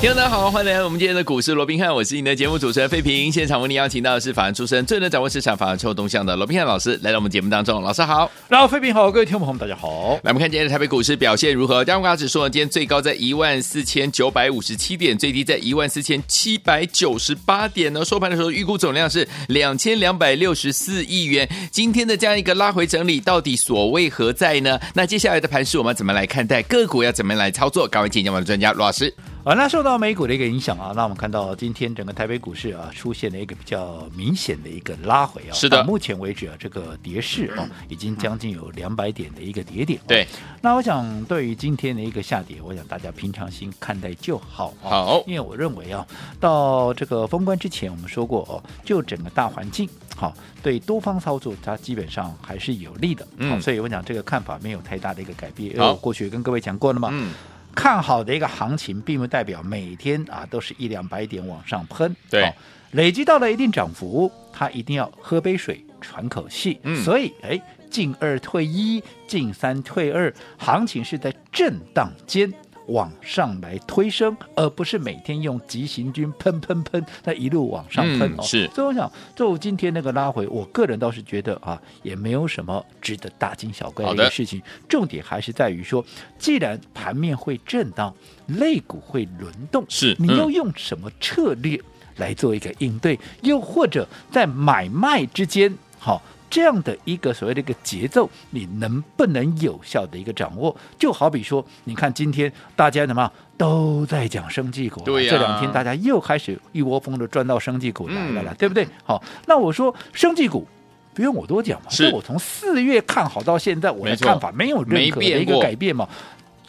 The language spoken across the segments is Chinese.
听众大家好，欢迎来到我们今天的股市罗宾汉，我是你的节目主持人费平。现场为你邀请到的是法案出身、最能掌握市场法案臭动向的罗宾汉老师，来到我们节目当中。老师好，然后费平好，各位听众朋友们大家好。来，我们看今天的台北股市表现如何？加权指数呢？今天最高在一万四千九百五十七点，最低在一万四千七百九十八点呢。收盘的时候，预估总量是两千两百六十四亿元。今天的这样一个拉回整理，到底所谓何在呢？那接下来的盘势，我们怎么来看待？个股要怎么来操作？赶快请教我们的专家罗老师。啊，那受到美股的一个影响啊，那我们看到今天整个台北股市啊出现了一个比较明显的一个拉回啊。是的。目前为止啊，这个跌势啊，已经将近有两百点的一个跌点。对。那我想，对于今天的一个下跌，我想大家平常心看待就好。好。因为我认为啊，到这个封关之前，我们说过哦，就整个大环境，好，对多方操作，它基本上还是有利的。嗯。所以我想这个看法没有太大的一个改变。因为我过去跟各位讲过了嘛。嗯。看好的一个行情，并不代表每天啊都是一两百点往上喷。对，哦、累积到了一定涨幅，它一定要喝杯水喘口气。嗯，所以哎，进二退一，进三退二，行情是在震荡间。往上来推升，而不是每天用急行军喷喷喷，那一路往上喷、嗯、哦。是，所以我想，就今天那个拉回，我个人倒是觉得啊，也没有什么值得大惊小怪的一个事情。重点还是在于说，既然盘面会震荡，肋骨会轮动，是，你要用什么策略来做一个应对？嗯、又或者在买卖之间，好、哦。这样的一个所谓的一个节奏，你能不能有效的一个掌握？就好比说，你看今天大家怎么都在讲生技股，对、啊，这两天大家又开始一窝蜂的转到生技股来了，嗯、对不对？好，那我说生技股不用我多讲嘛，是我从四月看好到现在，我的看法没有任何的一个改变嘛。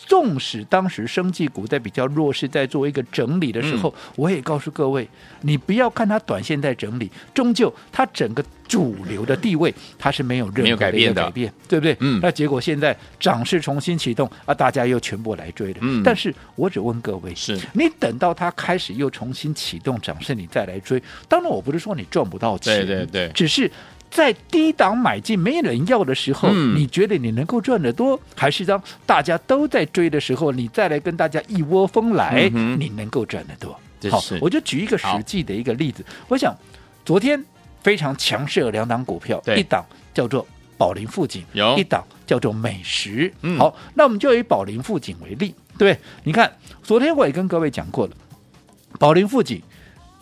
纵使当时生技股在比较弱势，在做一个整理的时候，嗯、我也告诉各位，你不要看它短线在整理，终究它整个主流的地位它是没有任何改变的改变，对不对？嗯。那结果现在涨势重新启动啊，大家又全部来追了。嗯。但是我只问各位，是你等到它开始又重新启动涨势，你再来追？当然，我不是说你赚不到钱，对对对，只是。在低档买进没人要的时候，嗯、你觉得你能够赚得多，还是当大家都在追的时候，你再来跟大家一窝蜂来，嗯、你能够赚得多？好，我就举一个实际的一个例子。我想昨天非常强势的两档股票，一档叫做宝林富锦，有一档叫做美食。嗯、好，那我们就以宝林富锦为例，对，你看昨天我也跟各位讲过了，宝林富锦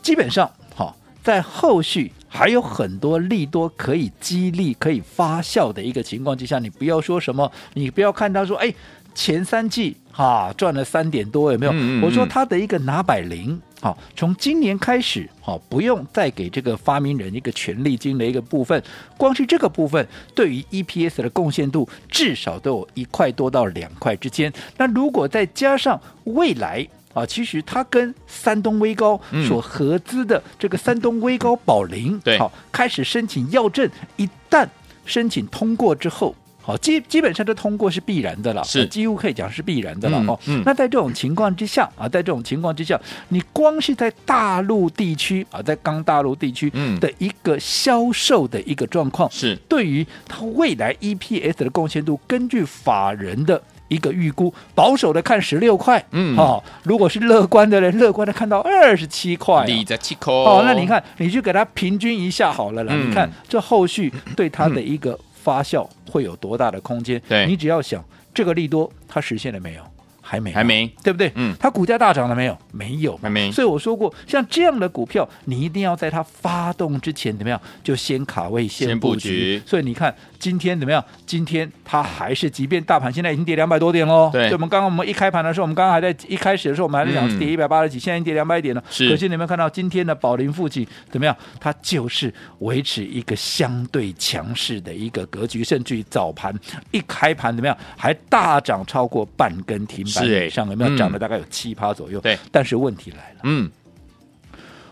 基本上好在后续。还有很多利多可以激励、可以发酵的一个情况之下，你不要说什么，你不要看他说，哎，前三季哈赚了三点多，有没有？嗯嗯嗯，我说他的一个拿百零，好，从今年开始，好，不用再给这个发明人一个权利金的一个部分，光是这个部分对于 EPS 的贡献度至少都有一块多到两块之间。那如果再加上未来。啊，其实它跟山东威高所合资的这个山东威高宝林，嗯、对，好开始申请药证，一旦申请通过之后，好基基本上这通过是必然的了，是几乎可以讲是必然的了哦。那在这种情况之下啊，在这种情况之下，你光是在大陆地区啊，在刚大陆地区的一个销售的一个状况，是、嗯、对于它未来 EPS 的贡献度，根据法人的。一个预估保守的看十六块，嗯，好，如果是乐观的人，乐观的看到二十七块，二十七块，哦，那你看，你去给它平均一下好了啦。嗯、你看这后续对它的一个发酵会有多大的空间？对，你只要想这个利多它实现了没有？还没，还没，对不对？嗯，它股价大涨了没有？没有，还没。所以我说过，像这样的股票，你一定要在它发动之前怎么样，就先卡位，先布局。所以你看今天怎么样？今天它还是，即便大盘现在已经跌两百多点喽。对。我们刚刚我们一开盘的时候，我们刚刚还在一开始的时候，我们还在讲跌一百八十几，现在已经跌两百点了。是。可是你们看到今天的宝林富锦怎么样？它就是维持一个相对强势的一个格局，甚至于早盘一开盘怎么样？还大涨超过半根停板以上，有没有？涨了大概有七趴左右，对。但是问题来了，嗯，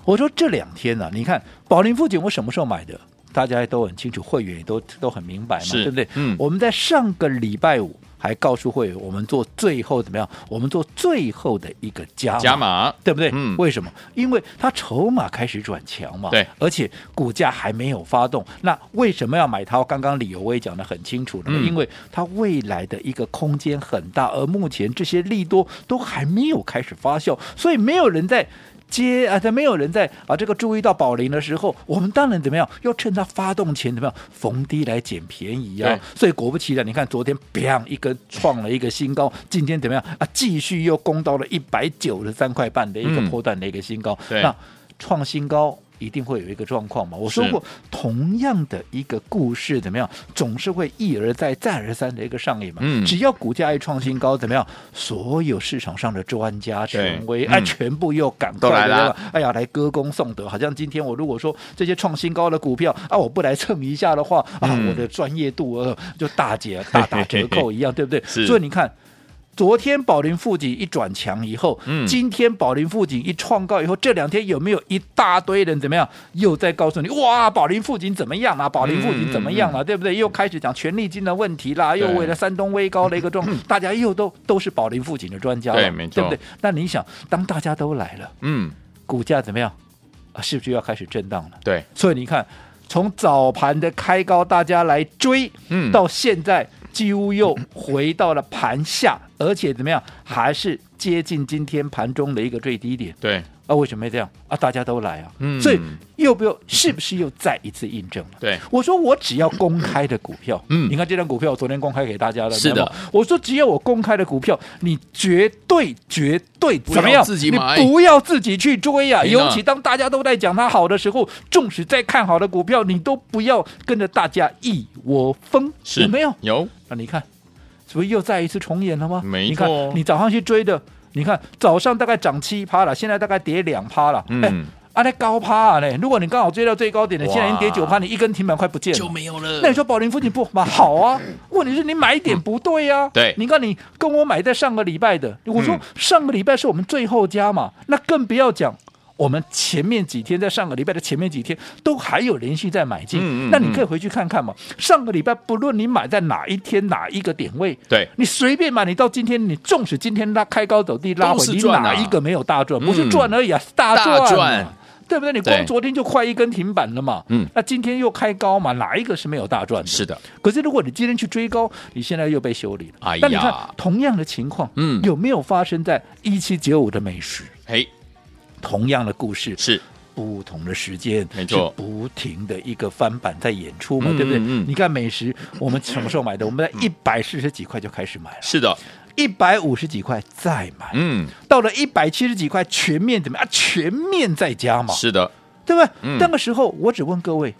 我说这两天呢、啊，你看宝林富锦我什么时候买的？大家都很清楚，会员也都都很明白嘛，对不对？嗯，我们在上个礼拜五。还告诉会员，我们做最后怎么样？我们做最后的一个加码，加码，对不对？嗯，为什么？因为它筹码开始转强嘛。对，而且股价还没有发动。那为什么要买它？刚刚理由我也讲得很清楚了，嗯，因为它未来的一个空间很大，而目前这些利多都还没有开始发酵，所以没有人在。接啊，在没有人在啊，这个注意到宝林的时候，我们当然怎么样？要趁它发动前怎么样逢低来捡便宜啊！所以果不其然，你看昨天砰一个创了一个新高，今天怎么样啊？继续又攻到了一百九十三块半的一个波段的一个新高，嗯、那创新高。一定会有一个状况嘛？我说过，同样的一个故事怎么样，总是会一而再、再而三的一个上演嘛。嗯，只要股价一创新高，怎么样？所有市场上的专家权威哎、全部又赶过来了。哎呀，来歌功颂德，好像今天我如果说这些创新高的股票啊，我不来蹭一下的话啊，我的专业度呃就大减、大打折扣一样，对不对？所以你看。昨天宝林富锦一转强以后，嗯，今天宝林富锦一创高以后，这两天有没有一大堆人怎么样？又在告诉你，哇，宝林富锦怎么样啊？宝林富锦怎么样啊？嗯、对不对？又开始讲权利金的问题啦，又为了山东威高的一个状况，大家又都都是宝林富锦的专家了，对，没错，对不对？那你想，当大家都来了，嗯，股价怎么样啊？是不是要开始震荡了？对，所以你看，从早盘的开高，大家来追，嗯，到现在。几乎又回到了盘下，而且怎么样，还是接近今天盘中的一个最低点。对，啊，为什么会这样啊？大家都来啊，嗯，所以又不又是不是又再一次印证了？对，我说我只要公开的股票，嗯，你看这张股票，我昨天公开给大家了，是的。我说只要我公开的股票，你绝对绝对怎么样？自己买，你不要自己去追啊！尤其当大家都在讲它好的时候，纵使再看好的股票，你都不要跟着大家一窝蜂，有没有？有。那你看，是不是又再一次重演了吗？没错。你看，你早上去追的，你看早上大概涨七趴了，现在大概跌两趴了。嗯。哎，啊，那高趴呢？如果你刚好追到最高点的，现在已经跌九趴，你一根停板快不见了，就没有了。那你说宝林附近不嘛好啊？问题是你买点不对呀、啊。对。你看你跟我买在上个礼拜的，我说上个礼拜是我们最后加嘛，那更不要讲。我们前面几天在上个礼拜的前面几天都还有连续在买进，嗯嗯嗯，那你可以回去看看嘛。上个礼拜不论你买在哪一天哪一个点位，对，你随便买，你到今天你纵使今天拉开高走低拉回，啊、你哪一个没有大赚？不是赚而已啊，嗯、大赚，大赚，对不对？你光昨天就快一根停板了嘛，嗯，那今天又开高嘛，哪一个是没有大赚的？是的。可是如果你今天去追高，你现在又被修理了。哎呀，那你看同样的情况，嗯，有没有发生在一七九五的美食？嘿。同样的故事是。不同的时间，没错，不停的一个翻版在演出嘛，嗯、对不对？嗯、你看美食，我们什么时候买的？我们在一百四十几块就开始买了，是的，一百五十几块再买，嗯，到了一百七十几块全面怎么样？啊，全面再加嘛，是的，对不对？嗯、那个时候我只问各位，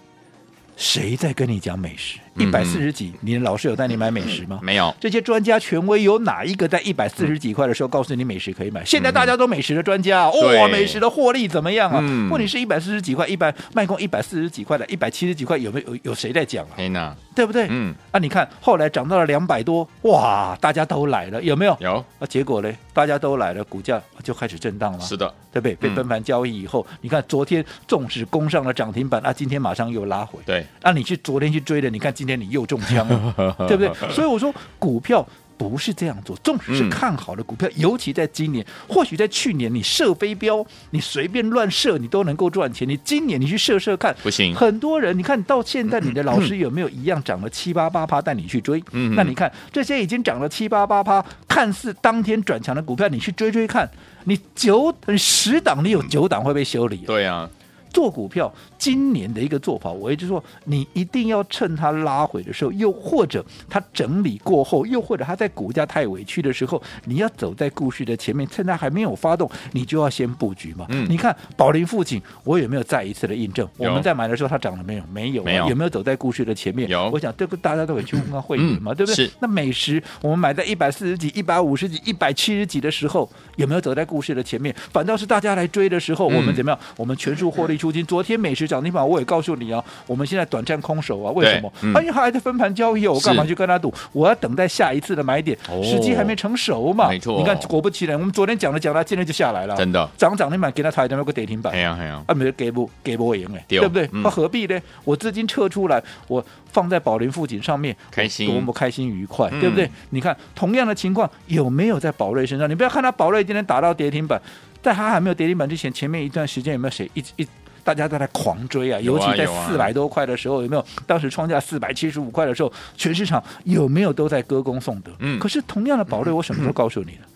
谁在跟你讲美食？一百四十几，你的老师有带你买美食吗？没有。这些专家权威有哪一个在一百四十几块的时候告诉你美食可以买？现在大家都美食的专家，哇，美食的获利怎么样啊？问题是一百四十几块，一百卖空一百四十几块的，一百七十几块有没有有有谁在讲啊？对不对？嗯。啊，你看后来涨到了两百多，哇，大家都来了，有没有？有。啊，结果呢？大家都来了，股价就开始震荡了。是的，对不对？被分盘交易以后，你看昨天纵使攻上了涨停板，啊，今天马上又拉回。对。啊，你去昨天去追的，你看今天你又中枪了。对不对？所以我说股票不是这样做，纵使是看好的股票，嗯、尤其在今年，或许在去年你射飞镖，你随便乱射，你都能够赚钱。你今年你去射射看，不行。很多人，你看到现在，你的老师有没有一样涨了七八八趴带你去追？嗯、那你看这些已经涨了七八八趴，看似当天转强的股票，你去追追看，你九十档，你有九档会被修理。对啊。做股票，今年的一个做法，我一直说，你一定要趁它拉回的时候，又或者它整理过后，又或者它在股价太委屈的时候，你要走在故事的前面，趁它还没有发动，你就要先布局嘛。嗯，你看宝林附近，我有没有再一次的印证？我们在买的时候，它涨了没有？没有、啊。没有。有没有走在故事的前面？有。我想这个大家都会去问看会员嘛，嗯、对不对？是。那美食，我们买在一百四十几、一百五十几、一百七十几的时候，有没有走在故事的前面？反倒是大家来追的时候，嗯、我们怎么样？我们全数获利出金。昨天美食。涨停板，我也告诉你啊，我们现在短暂空手啊，为什么？嗯、因为还在分盘交易，我干嘛去跟他赌？我要等待下一次的买点，哦、时机还没成熟嘛。没错，你看果不其然，我们昨天讲了讲了，今天就下来了，真的涨涨停板给他抬，那个跌停板，哎呀哎呀，啊没给不给不赢哎，对，不对？那、嗯、何必呢？我资金撤出来，我放在宝林附近上面，开心多么开心愉快，嗯、对不对？你看同样的情况有没有在宝瑞身上？你不要看他宝瑞今天打到跌停板。在他还没有跌停板之前，前面一段时间有没有谁一一大家都在狂追啊？尤其在四百多块的时候，有没有？当时创价四百七十五块的时候，全市场有没有都在歌功颂德？嗯。可是同样的宝瑞，我什么时候告诉你了？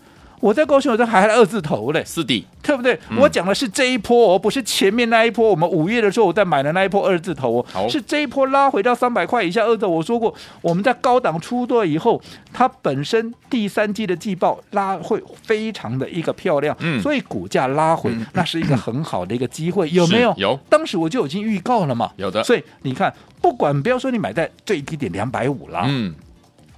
我在高雄我这还二字头嘞，是的。对不对？嗯、我讲的是这一波哦，不是前面那一波。我们五月的时候我在买的那一波二字头哦，是这一波拉回到三百块以下二字头。我说过，我们在高档出多以后，它本身第三季的季报拉会非常的一个漂亮，嗯，所以股价拉回、嗯、那是一个很好的一个机会，有没有？有。当时我就已经预告了嘛，有的。所以你看，不管不要说你买在最低点两百五啦，嗯。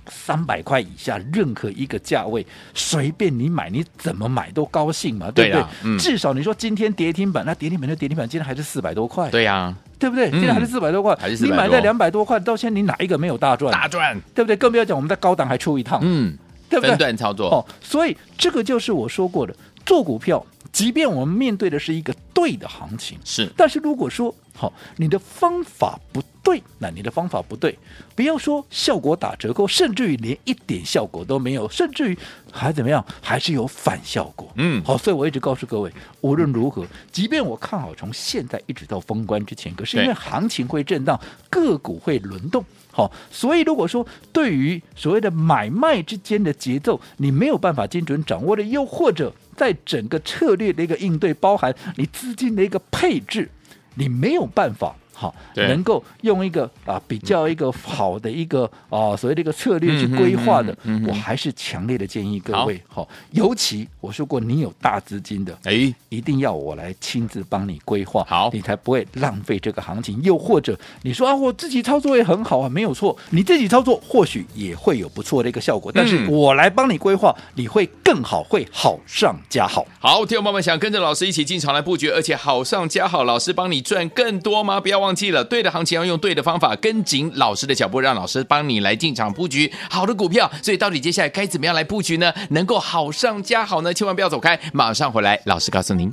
三百块以下，任何一个价位，随便你买，你怎么买都高兴嘛，对不对？对？嗯、至少你说今天跌停板，那跌停板就跌停板，今天还是四百多块，对呀、啊，对不对？今天还是四百多块，嗯、你买在两百多块，到现在你哪一个没有大赚？大赚，对不对？更不要讲我们在高档还出一趟，嗯，对不对？分段操作。哦，所以这个就是我说过的，做股票，即便我们面对的是一个对的行情，是，但是如果说好、哦，你的方法不对，那你的方法不对，不要说效果打折扣，甚至于连一点效果都没有，甚至于还怎么样，还是有反效果。嗯，好，所以我一直告诉各位，无论如何，即便我看好从现在一直到封关之前，可是因为行情会震荡，个股会轮动，好，所以如果说对于所谓的买卖之间的节奏，你没有办法精准掌握的，又或者在整个策略的一个应对，包含你资金的一个配置。你没有办法好，能够用一个啊比较一个好的一个啊所谓的一个策略去规划的，我还是强烈的建议各位好，尤其我说过，你有大资金的，哎，一定要我来亲自帮你规划，好，你才不会浪费这个行情。又或者你说啊，我自己操作也很好啊，没有错，你自己操作或许也会有不错的一个效果，但是我来帮你规划，你会更好，会好上加好。好，听众朋友们想跟着老师一起进场来布局，而且好上加好，老师帮你赚更多吗？不要忘记了，对的行情要用对的方法，跟紧老师的脚步，让老师帮你来进场布局好的股票。所以到底接下来该怎么样来布局呢？能够好上加好呢？千万不要走开，马上回来，老师告诉您。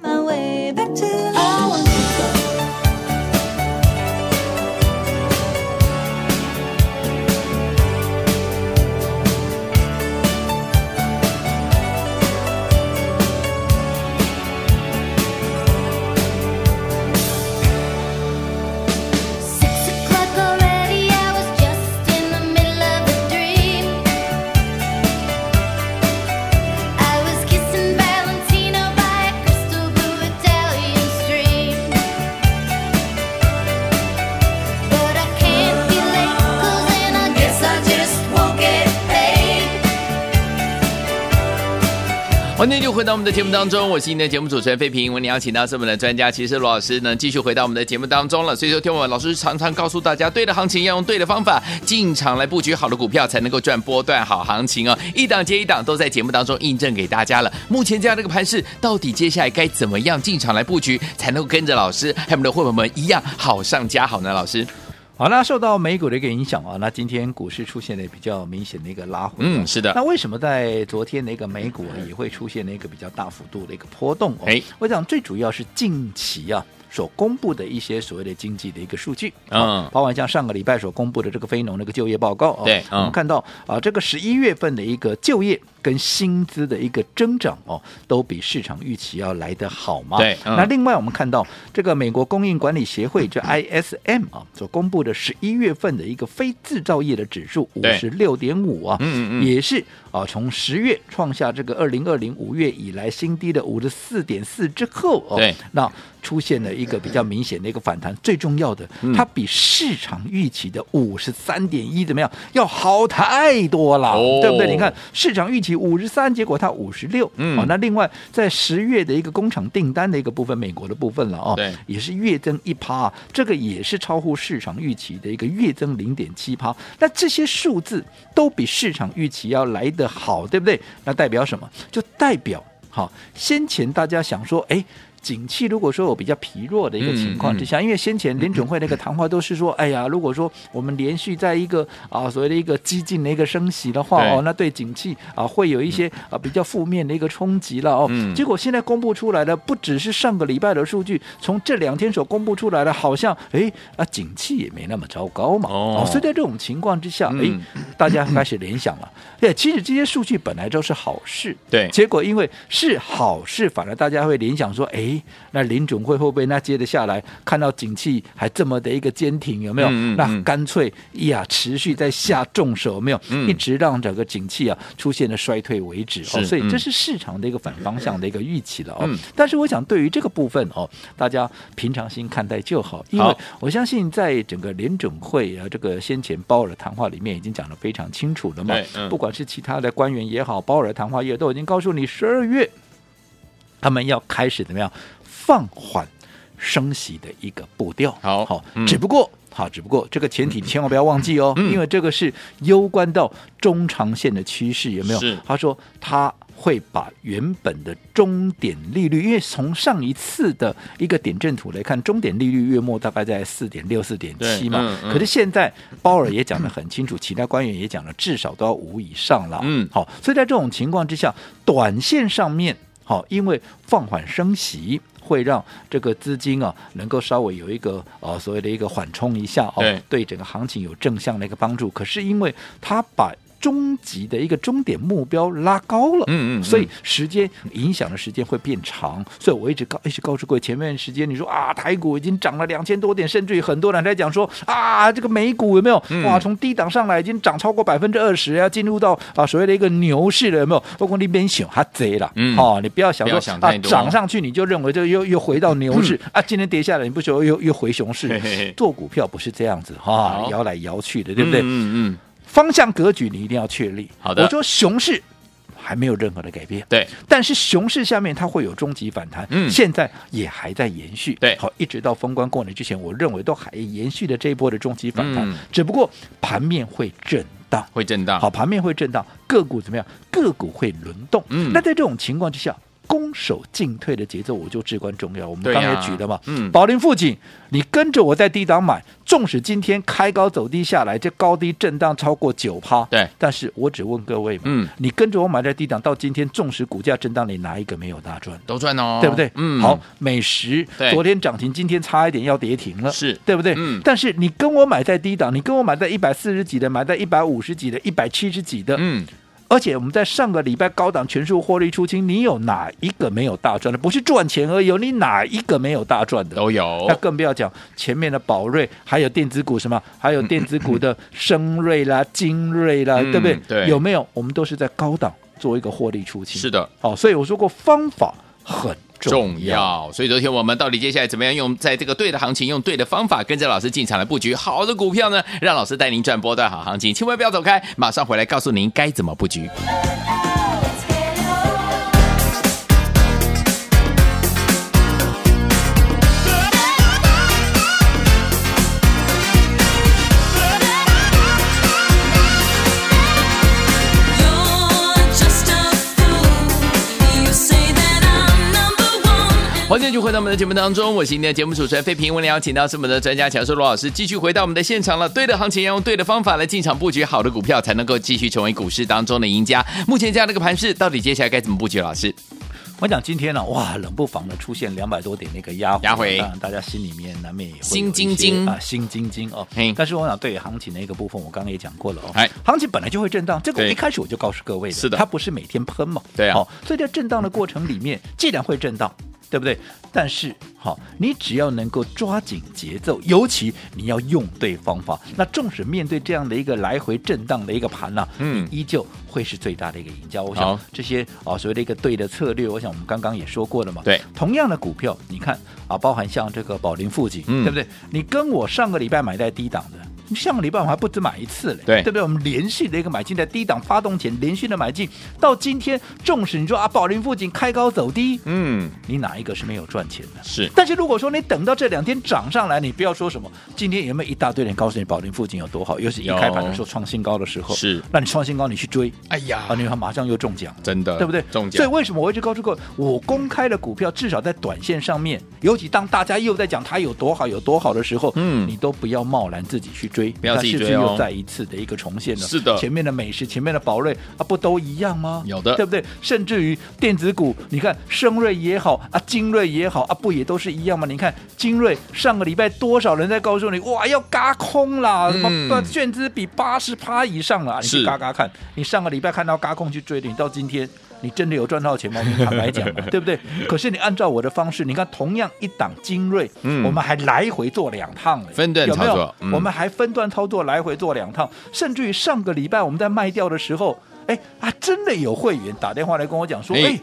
今天就回到我们的节目当中，我是今天的节目主持人费平。我们邀请到是我们的专家，其实罗老师呢继续回到我们的节目当中了。所以说，听我们老师常常告诉大家，对的行情要用对的方法进场来布局好的股票，才能够赚波段好行情哦。一档接一档都在节目当中印证给大家了。目前这样的一个盘势，到底接下来该怎么样进场来布局，才能够跟着老师还有我们的会员们一样好上加好呢？老师。好，那受到美股的一个影响啊，那今天股市出现了比较明显的一个拉回。嗯，是的。那为什么在昨天的一个美股也会出现了一个比较大幅度的一个波动？哎，我想最主要是近期啊。所公布的一些所谓的经济的一个数据，嗯，包括像上个礼拜所公布的这个非农那个就业报告，对，我们看到啊，这个十一月份的一个就业跟薪资的一个增长哦，都比市场预期要来得好嘛。对，那另外我们看到这个美国供应管理协会就 ISM 啊所公布的十一月份的一个非制造业的指数五十六点五啊，嗯嗯，也是啊从十月创下这个二零二零五月以来新低的五十四点四之后哦，对，那。出现了一个比较明显的一个反弹，最重要的，它比市场预期的五十三点一怎么样？要好太多了，哦、对不对？你看市场预期五十三，结果它五十六。嗯，好，那另外在十月的一个工厂订单的一个部分，美国的部分了哦，对，也是月增一趴，这个也是超乎市场预期的一个月增零点七趴。那这些数字都比市场预期要来得好，对不对？那代表什么？就代表好，先前大家想说，哎。景气如果说有比较疲弱的一个情况之下，嗯嗯、因为先前联准会那个谈话都是说，嗯、哎呀，如果说我们连续在一个啊所谓的一个激进的一个升息的话哦，那对景气啊会有一些啊比较负面的一个冲击了哦。嗯、结果现在公布出来的不只是上个礼拜的数据，从这两天所公布出来的，好像哎啊景气也没那么糟糕嘛。哦，所以在这种情况之下，哎、嗯，大家开始联想了。对，其实这些数据本来都是好事。对，结果因为是好事，反而大家会联想说，哎，那林总会会不会那接着下来看到景气还这么的一个坚挺，有没有？嗯嗯嗯，那干脆呀，持续在下重手，有没有？嗯、一直让整个景气啊出现了衰退为止。哦，所以这是市场的一个反方向的一个预期了哦。嗯、但是我想对于这个部分哦，大家平常心看待就好，因为我相信在整个联准会啊这个先前鲍尔谈话里面已经讲得非常清楚了嘛。嗯、不管是其他的官员也好，鲍尔谈话也都已经告诉你，十二月他们要开始怎么样放缓升息的一个步调。好，好，嗯、只不过。好，只不过这个前提你千万不要忘记哦，嗯、因为这个是攸关到中长线的趋势，有没有？是他说他会把原本的终点利率，因为从上一次的一个点阵图来看，终点利率月末大概在四点六、四点七嘛。嗯嗯、可是现在鲍尔也讲得很清楚，其他官员也讲了，至少都要五以上了。嗯，好，所以在这种情况之下，短线上面，好，因为放缓升息。会让这个资金啊，能够稍微有一个呃所谓的一个缓冲一下哦，对，对整个行情有正向的一个帮助。可是因为它把终极的一个终点目标拉高了，嗯，嗯嗯，所以时间影响的时间会变长，所以我一直告一直告诉各位，前面时间你说啊，台股已经涨了两千多点，甚至于很多人在讲说啊，这个美股有没有？哇，从低档上来已经涨超过百分之二十，要进入到啊所谓的一个牛市了，有没有？包括那边想他贼了，嗯，哦，你不要想说想啊涨上去你就认为这又又回到牛市、嗯、啊，今天跌下来你不觉得又又回熊市？嘿嘿嘿。做股票不是这样子哈，摇来摇去的，对不对？嗯嗯。嗯方向格局你一定要确立。好的，我说熊市还没有任何的改变，对。但是熊市下面它会有终极反弹，嗯，现在也还在延续，对。好，一直到封关过年之前，我认为都还延续的这一波的终极反弹，嗯、只不过盘面会震荡，会震荡。好，盘面会震荡，个股怎么样？个股会轮动。嗯，那在这种情况之下。攻守进退的节奏，我就至关重要。我们刚才也举的嘛，嗯，宝林富锦，你跟着我在低档买，纵使今天开高走低下来，这高低震荡超过九趴，对，但是我只问各位嘛，嗯，你跟着我买在低档，到今天纵使股价震荡，你哪一个没有大赚？都赚哦，对不对？嗯，好，美食昨天涨停，今天差一点要跌停了，是对不对？嗯，但是你跟我买在低档，你跟我买在一百四十几的，买在一百五十几的，一百七十几的，嗯。而且我们在上个礼拜高档全数获利出清，你有哪一个没有大赚的？不是赚钱而已，你哪一个没有大赚的？都有。那更不要讲前面的宝瑞，还有电子股什么，还有电子股的升瑞啦、精锐啦，对不对？对。有没有？我们都是在高档做一个获利出清。是的。哦，所以我说过方法很。重要，所以昨天我们到底接下来怎么样用在这个对的行情，用对的方法，跟着老师进场来布局好的股票呢？让老师带您赚波段好行情，千万不要走开，马上回来告诉您该怎么布局。欢迎继续回到我们的节目当中，我是今天的节目主持人费平。我们邀请到是我们的专家强叔罗老师，继续回到我们的现场了。对的行情要用对的方法来进场布局好的股票，才能够继续成为股市当中的赢家。目前这样的一个盘势，到底接下来该怎么布局？老师，我讲今天呢、啊，哇，冷不防的出现两百多点那个压回，压回，当然大家心里面难免也会心惊惊啊，心惊惊哦。嘿但是我想对于行情的一个部分，我刚刚也讲过了哦。哎，行情本来就会震荡，这个我一开始我就告诉各位的，是的，它不是每天喷嘛，对啊、哦。所以在震荡的过程里面，既然会震荡。对不对？但是好，你只要能够抓紧节奏，尤其你要用对方法。那纵使面对这样的一个来回震荡的一个盘呢、啊，嗯，依旧会是最大的一个赢家。我想这些啊，所谓的一个对的策略，我想我们刚刚也说过了嘛。对，同样的股票，你看啊，包含像这个宝林富锦，嗯、对不对？你跟我上个礼拜买在低档的。上个礼拜我们还不止买一次嘞，对对不对？我们连续的一个买进，在低档发动前连续的买进，到今天，纵使你说啊，宝林附近开高走低，嗯，你哪一个是没有赚钱的？是。但是如果说你等到这两天涨上来，你不要说什么，今天有没有一大堆人告诉你宝林附近有多好？又是一开盘的时候创新高的时候，是。那你创新高，你去追，哎呀，啊，你看马上又中奖，真的，对不对？中奖。所以为什么我一直告诉各位，我公开的股票至少在短线上面，尤其当大家又在讲它有多好、有多好的时候，嗯，你都不要贸然自己去追，不要自己追哦。是不是又再一次的一个重现了？是的，前面的美食、前面的宝瑞啊，不都一样吗？有的，对不对？甚至于电子股，你看升瑞也好啊，精锐也好啊，不也都是一样吗？你看精锐上个礼拜多少人在告诉你，哇，要嘎空啦，什么券资比八十趴以上了，你去嘎嘎看，你上个礼拜看到嘎空去追的，你到今天。你真的有赚到钱吗？你坦白讲，对不对？可是你按照我的方式，你看同样一档精锐，嗯，我们还来回做两趟，分段操作，有没有？嗯、我们还分段操作，来回做两趟，甚至于上个礼拜我们在卖掉的时候，哎啊，真的有会员打电话来跟我讲说，哎，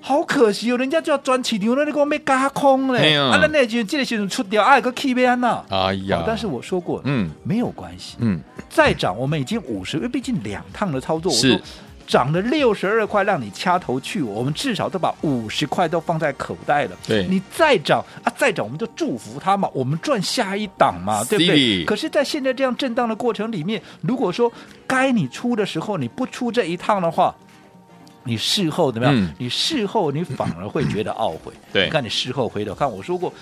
好可惜哦，人家就要赚起牛了，你给我没轧空嘞，啊，那那就这个时候出掉，哎个 K 边呐，哎呀，但是我说过，嗯，没有关系，嗯，再涨我们已经五十，因为毕竟两趟的操作，我说。涨了六十二块，让你掐头去尾，我们至少都把五十块都放在口袋了。对，你再涨啊，再涨，我们就祝福他嘛，我们赚下一档嘛，对不对？可是，在现在这样震荡的过程里面，如果说该你出的时候你不出这一趟的话，你事后怎么样？嗯、你事后你反而会觉得懊悔。对，你看你事后回头看，我说过，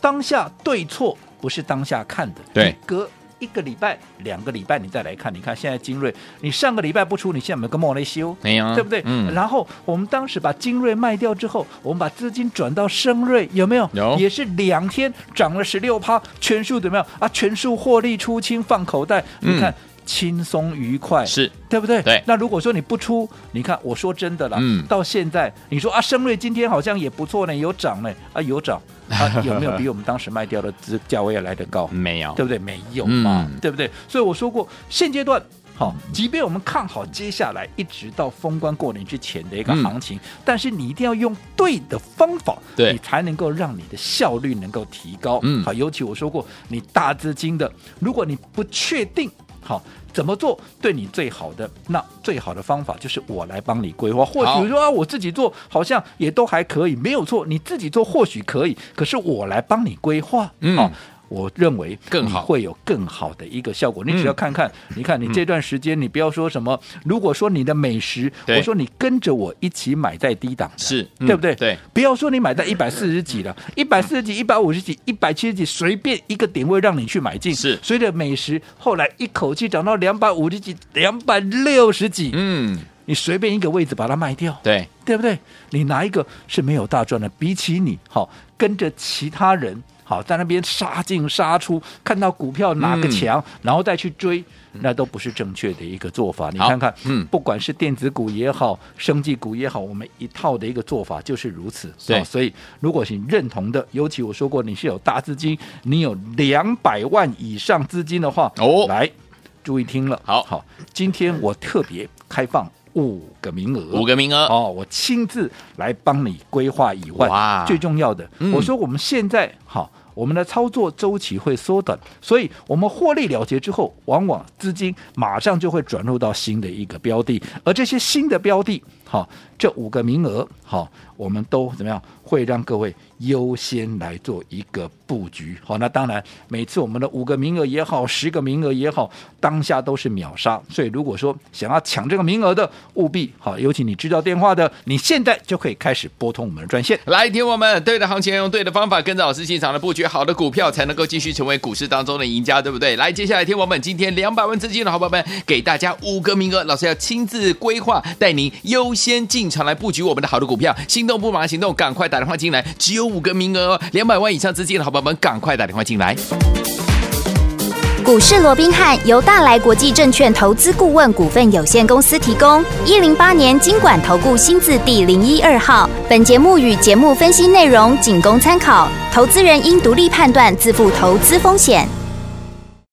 当下对错不是当下看的。对，哥。一个礼拜、两个礼拜，你再来看，你看现在精锐，你上个礼拜不出，你现在有没有跟莫雷修？没有，对不对？嗯。然后我们当时把精锐卖掉之后，我们把资金转到升锐，有没有？有。也是两天涨了十六趴，全数怎么样啊？全数获利出清放口袋，嗯、你看轻松愉快，是对不对？对。那如果说你不出，你看我说真的啦，嗯，到现在你说啊，升瑞今天好像也不错呢，有涨呢，啊，有涨。啊，有没有比我们当时卖掉的资价位要来得高？没有，对不对？没有嘛，嗯、对不对？所以我说过，现阶段好，即便我们看好接下来一直到封关过年之前的一个行情，嗯、但是你一定要用对的方法，对，你才能够让你的效率能够提高。嗯，好，尤其我说过，你大资金的，如果你不确定，好。怎么做对你最好的？那最好的方法就是我来帮你规划。或许说啊，我自己做好像也都还可以，没有错。你自己做或许可以，可是我来帮你规划，嗯。哦我认为更好，会有更好的一个效果。你只要看看，你看你这段时间，你不要说什么。如果说你的美食，我说你跟着我一起买在低档，是对不对？对，不要说你买在一百四十几了，一百四十几、一百五十几、一百七十几，随便一个点位让你去买进。是，随着美食后来一口气涨到两百五十几、两百六十几，嗯，你随便一个位置把它卖掉，对，对不对？你拿一个是没有大赚的？比起你，好跟着其他人。好，在那边杀进杀出，看到股票哪个强，嗯、然后再去追，那都不是正确的一个做法。你看看，嗯，不管是电子股也好，生技股也好，我们一套的一个做法就是如此。对，所以如果是你认同的，尤其我说过你是有大资金，你有两百万以上资金的话，哦，来注意听了。好好，今天我特别开放。五个名额，五个名额。哦，我亲自来帮你规划以外，哇。最重要的，嗯、我说我们现在好，我们的操作周期会缩短，所以我们获利了结之后，往往资金马上就会转入到新的一个标的，而这些新的标的，好，这五个名额，好，我们都怎么样？会让各位优先来做一个布局，好，那当然每次我们的五个名额也好，十个名额也好，当下都是秒杀，所以如果说想要抢这个名额的，务必好，尤其你知道电话的，你现在就可以开始拨通我们的专线。来，听我们对的行情，用对的方法，跟着老师进场的布局，好的股票才能够继续成为股市当中的赢家，对不对？来，接下来听我们今天两百万资金的好朋友们，给大家五个名额，老师要亲自规划，带您优先进场来布局我们的好的股票，心动不马上行动，赶快打电话进来，只有五个名额哦，两百万以上资金的好朋友们，赶快打电话进来。股市罗宾汉由大来国际证券投资顾问股份有限公司提供，一零八年金管投顾新字第零一二号。本节目与节目分析内容仅供参考，投资人应独立判断，自负投资风险。